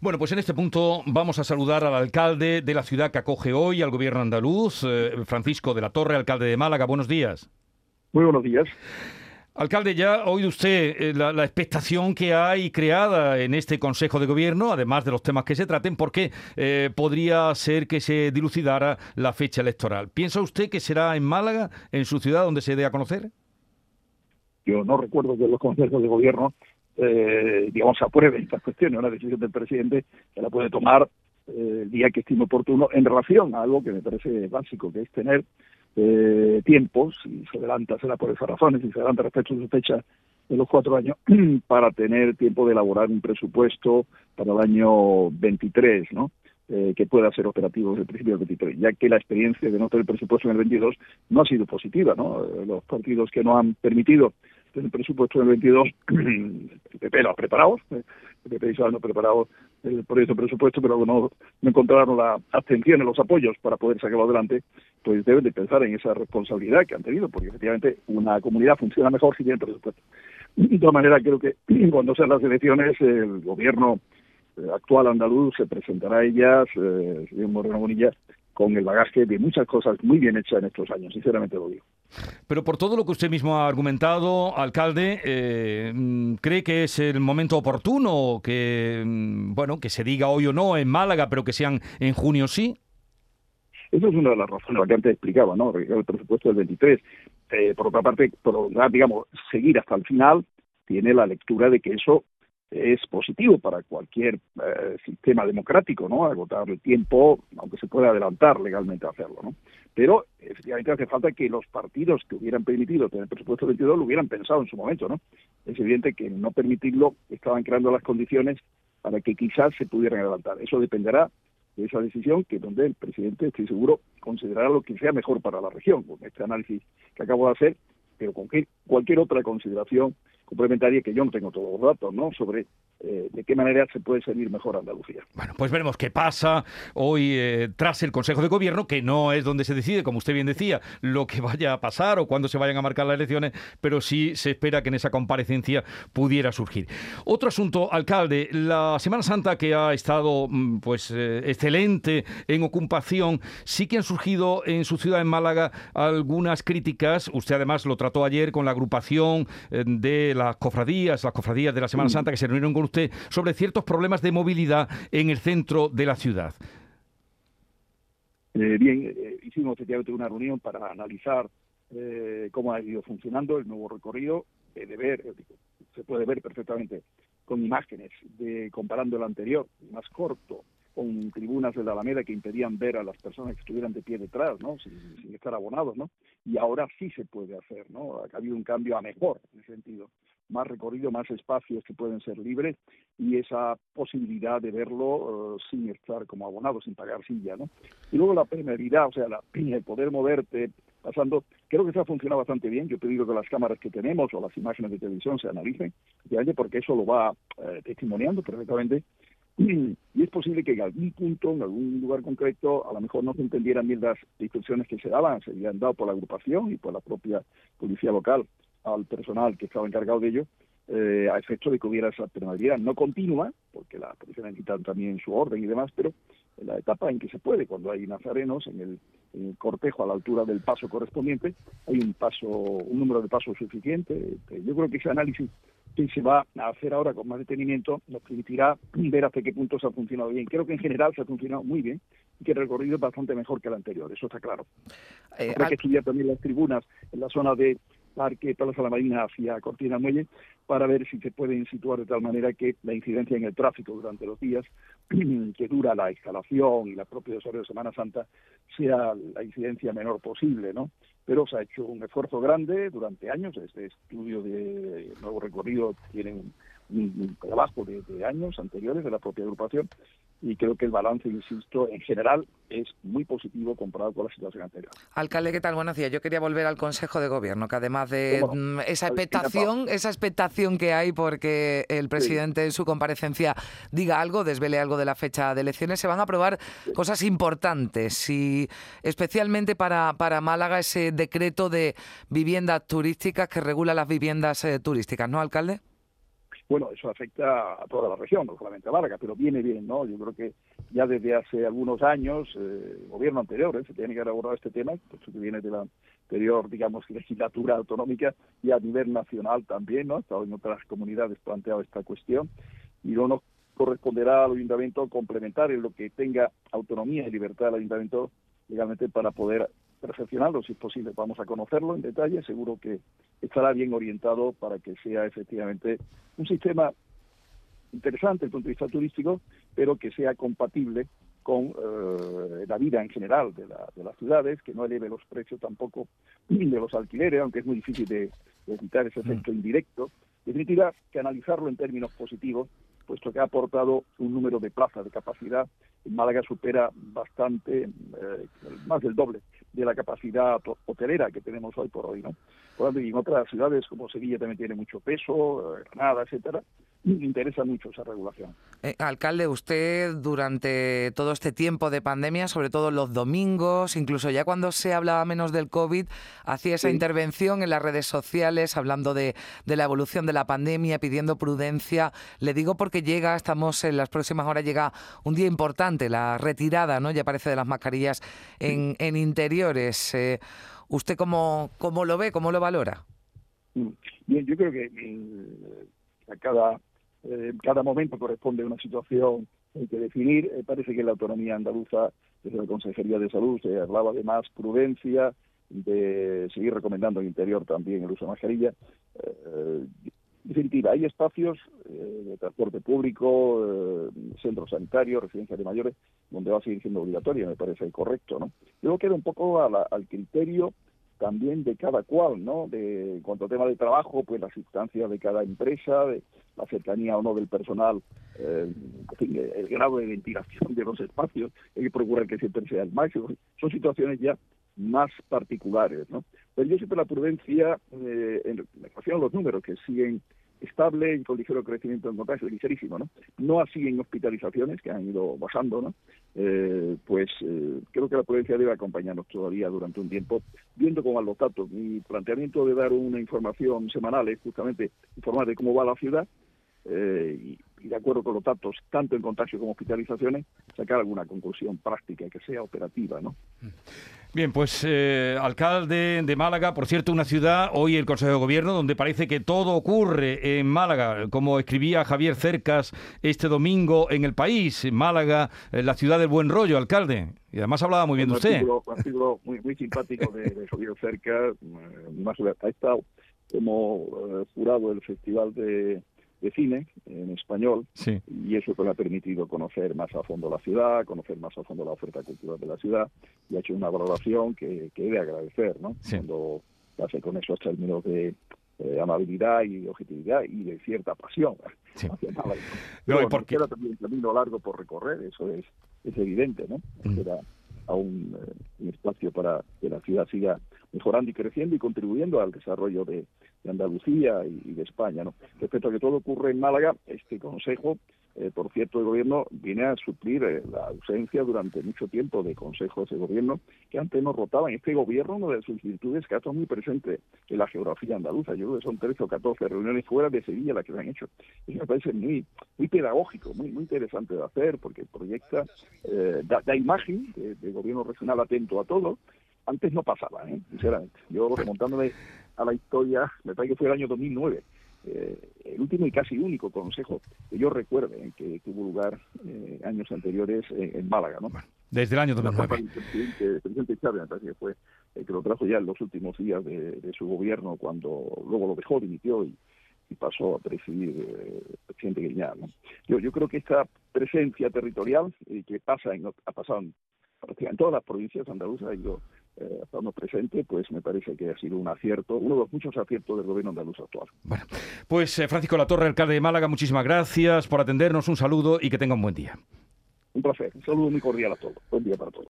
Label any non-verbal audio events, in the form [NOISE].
Bueno, pues en este punto vamos a saludar al alcalde de la ciudad que acoge hoy al gobierno andaluz, eh, Francisco de la Torre, alcalde de Málaga. Buenos días. Muy buenos días. Alcalde, ya ha oído usted eh, la, expectación que hay creada en este Consejo de Gobierno, además de los temas que se traten, porque eh, podría ser que se dilucidara la fecha electoral. ¿Piensa usted que será en Málaga, en su ciudad, donde se dé a conocer? Yo no recuerdo que los consejos de gobierno, eh, digamos, aprueben estas cuestiones. Una decisión del presidente que la puede tomar eh, el día que estime oportuno en relación a algo que me parece básico, que es tener eh, tiempos, y se adelanta, será por esas razones, y se adelanta respecto a su fecha de los cuatro años, [CLEARS THROAT] para tener tiempo de elaborar un presupuesto para el año 23, ¿no? Eh, que pueda ser operativo desde el principio del 23, ya que la experiencia de no tener presupuesto en el 22 no ha sido positiva, ¿no? Eh, los partidos que no han permitido tener presupuesto en el 22, el PP lo ha preparado, eh, el PP y no preparado el proyecto de presupuesto, pero no, encontraron la abstención en los apoyos para poder sacarlo adelante, pues deben de pensar en esa responsabilidad que han tenido, porque efectivamente una comunidad funciona mejor si tiene presupuesto. De todas maneras, creo que [CLEARS THROAT] cuando sean las elecciones, el gobierno actual andaluz se presentará a ellas, eh, señor Moreno Bonilla, con el bagaje de muchas cosas muy bien hechas en estos años, sinceramente lo digo. Pero por todo lo que usted mismo ha argumentado, alcalde, eh, ¿cree que es el momento oportuno que, mm, bueno, que se diga hoy o no en Málaga, pero que sean en junio sí? Eso es una de las razones que antes explicaba, ¿no? El presupuesto del 23. Eh, por otra parte, por, digamos, seguir hasta el final, tiene la lectura de que eso es positivo para cualquier eh, sistema democrático, ¿no? Agotar el tiempo, aunque se pueda adelantar legalmente a hacerlo, ¿no? Pero efectivamente hace falta que los partidos que hubieran permitido tener presupuesto 22 lo hubieran pensado en su momento, ¿no? Es evidente que no permitirlo estaban creando las condiciones para que quizás se pudieran adelantar. Eso dependerá de esa decisión que donde el presidente, estoy seguro, considerará lo que sea mejor para la región, con este análisis que acabo de hacer, pero con cualquier otra consideración complementaria que yo no tengo todos los datos, ¿no? Sobre eh, de qué manera se puede servir mejor Andalucía. Bueno, pues veremos qué pasa hoy eh, tras el Consejo de Gobierno, que no es donde se decide, como usted bien decía, lo que vaya a pasar o cuándo se vayan a marcar las elecciones, pero sí se espera que en esa comparecencia pudiera surgir. Otro asunto, alcalde, la Semana Santa que ha estado mm, pues eh, excelente en ocupación, sí que han surgido en su ciudad, en Málaga, algunas críticas. Usted además lo trató ayer con la agrupación de las cofradías, las cofradías de la Semana. Santa que se reunieron con usted sobre ciertos problemas de movilidad en el centro de la ciudad. Eh, bien, eh, hicimos efectivamente una reunión para analizar eh, cómo ha ido funcionando el nuevo recorrido, de ver, se puede ver perfectamente con imágenes de comparando el anterior, más corto, con tribunas de la Alameda que impedían ver a las personas que estuvieran de pie detrás, ¿no? Sin, estar abonados, ¿no? Y ahora sí se puede hacer, ¿no? Ha habido un cambio a mejor en ese sentido. Más recorrido, más espacios que pueden ser libres y esa posibilidad de verlo eh, sin estar como abonado, sin pagar silla, ¿no? Y luego la primeridad, o sea, la, [CLEARS THROAT] el poder moverte pasando, creo que eso ha funcionado bastante bien. Yo he pedido que las cámaras que tenemos o las imágenes de televisión se analicen, porque eso lo va eh, testimoniando perfectamente [CLEARS THROAT] y es posible que en algún punto, en algún lugar concreto, a lo mejor no se entendieran bien las instrucciones que se daban, se habían dado por la agrupación y por la propia policía local al personal que estaba encargado de ello, eh, a efecto de que hubiera esa penalidad no continua, porque la policía necesita también su orden y demás, pero en la etapa en que se puede, cuando hay nazarenos en el, cortejo a la altura del paso correspondiente, hay un paso, un número de pasos suficiente. Yo creo que ese análisis que se va a hacer ahora con más detenimiento nos permitirá ver hasta qué punto se ha funcionado bien. Creo que en general se ha funcionado muy bien y que el recorrido es bastante mejor que el anterior, eso está claro. Eh, Habrá que estudiar también las tribunas en la zona de Parque Plaza la Marina hacia Cortina Muelle para ver si se pueden situar de tal manera que la incidencia en el tráfico durante los días [CLEARS THROAT] que dura la instalación y la propia desarrollo de Semana Santa sea la incidencia menor posible, ¿no? Pero se ha hecho un esfuerzo grande durante años, este estudio de nuevo recorrido tiene un trabajo de, años anteriores de la propia agrupación y creo que el balance, insisto, en general es muy positivo comparado con la situación anterior. Alcalde, ¿qué tal? Buenos días. Yo quería volver al Consejo de Gobierno, que además de mm, esa expectación, esa expectación que hay porque el presidente en su comparecencia diga algo, desvele algo de la fecha de elecciones, se van a aprobar cosas importantes y especialmente para, para Málaga ese decreto de viviendas turísticas que regula las viviendas eh, turísticas, ¿no, alcalde? Bueno, eso afecta a toda la región, no solamente a Málaga, pero viene bien, ¿no? Yo creo que ya desde hace algunos años, eh, el gobierno anterior ¿eh? se tiene que haber abordado este tema, pues que viene de la anterior, digamos, [LAUGHS] legislatura autonómica y a nivel nacional también, ¿no? Ha en otras comunidades planteado esta cuestión y no nos corresponderá al ayuntamiento complementar en lo que tenga autonomía y libertad el ayuntamiento legalmente para poder perfeccionarlo, si es posible. Vamos a conocerlo en detalle, seguro que estará bien orientado para que sea efectivamente un sistema interesante desde el punto de vista turístico, pero que sea compatible con eh, la vida en general de, las ciudades, que no eleve los precios tampoco [CLEARS THROAT] de los alquileres, aunque es muy difícil de, evitar ese efecto mm. indirecto. En definitiva, que analizarlo en términos positivos, puesto que ha aportado un número de plazas de capacidad. En Málaga supera bastante, eh, más del doble de la capacidad hotelera que tenemos hoy por hoy, ¿no? Por tanto, y en otras ciudades como Sevilla también tiene mucho peso, eh, Granada, etcétera, interesa mucho esa regulación. Eh, alcalde, usted durante todo este tiempo de pandemia, sobre todo los domingos, incluso ya cuando se hablaba menos del COVID, hacía esa intervención en las redes sociales hablando de, de, la evolución de la pandemia, pidiendo prudencia. Le digo porque llega, estamos en las próximas horas, llega un día importante, la retirada, ¿no? Ya parece de las mascarillas en, en interiores. Eh, ¿Usted cómo, cómo lo ve, cómo lo valora? Mm. Bien, yo creo que mm, a cada eh, cada momento corresponde una situación que definir. Eh, parece que la autonomía andaluza, desde la Consejería de Salud, se hablaba de más prudencia, de seguir recomendando en interior también el uso de mascarilla. Eh, en definitiva, hay espacios de transporte público, centros sanitarios, residencias de mayores, donde va a seguir siendo obligatoria, me parece correcto, ¿no? Luego queda un poco al criterio también de cada cual, ¿no? De, en cuanto al tema de trabajo, pues las instancias de cada empresa, de la cercanía o no del personal, eh, el grado de ventilación de los espacios, hay que procurar que siempre sea el máximo. Son situaciones ya más particulares, ¿no? Pero yo siempre la prudencia, eh, en relación a los números que siguen estable y con ligero crecimiento en contagio, ligerísimo, ¿no? No así en hospitalizaciones, que han ido bajando, ¿no? Eh, pues eh, creo que la prudencia debe acompañarnos todavía durante un tiempo, viendo cómo van los datos. Mi planteamiento de dar una información semanal es justamente informar de cómo va la ciudad eh, y, de acuerdo con los datos, tanto en contagio como hospitalizaciones, sacar alguna conclusión práctica que sea operativa, ¿no? Bien, pues eh, alcalde de Málaga, por cierto, una ciudad, hoy el Consejo de Gobierno, donde parece que todo ocurre en Málaga, como escribía Javier Cercas este domingo en El País, Málaga, eh, la ciudad del buen rollo, alcalde. Y además hablaba muy bien de usted. Un artículo muy, muy simpático de, Javier Cercas, más, ha estado como jurado del Festival de de cine en español y eso pues, me ha permitido conocer más a fondo la ciudad, conocer más a fondo la oferta cultural de la ciudad y ha hecho una valoración que, que he de agradecer, ¿no? Cuando hace con esos términos de eh, amabilidad y objetividad y de cierta pasión [LAUGHS] sí. No, porque... Queda también un camino largo por recorrer, eso es, es evidente, ¿no? Mm. Queda aún eh, un espacio para que la ciudad siga mejorando y creciendo y contribuyendo al desarrollo de, Andalucía y, de España. Respecto a que todo ocurre en Málaga, este Consejo, eh, por cierto, el Gobierno viene a suplir eh, la ausencia durante mucho tiempo de consejos de Gobierno que antes no rotaban. Este Gobierno, una de sus virtudes, que ha estado muy presente en la geografía andaluza. Yo creo que son 13 o 14 reuniones fuera de Sevilla las que se han hecho. Eso me parece muy muy pedagógico, muy muy interesante de hacer, porque proyecta, eh, da, imagen de, Gobierno regional atento a todo, antes no pasaba, ¿eh? sinceramente. Yo remontándome a la historia, me parece que fue el año 2009, eh, el último y casi único consejo que yo recuerde en que, tuvo lugar eh, años anteriores en Málaga, ¿no? Desde el año 2009. El presidente, presidente Chávez, me parece que fue el que lo trajo ya en los últimos días de, su gobierno, cuando luego lo dejó, dimitió y, pasó a presidir el presidente Guiñán. ¿no? Yo, yo creo que esta presencia territorial que pasa en, ha pasado en, en todas las provincias andaluzas ha ido eh, estamos presente, pues me parece que ha sido un acierto, uno de los muchos aciertos del gobierno andaluz actual. Bueno, pues eh, Francisco Latorre, alcalde de Málaga, muchísimas gracias por atendernos, un saludo y que tenga un buen día. Un placer, un saludo muy cordial a todos. Buen día para todos.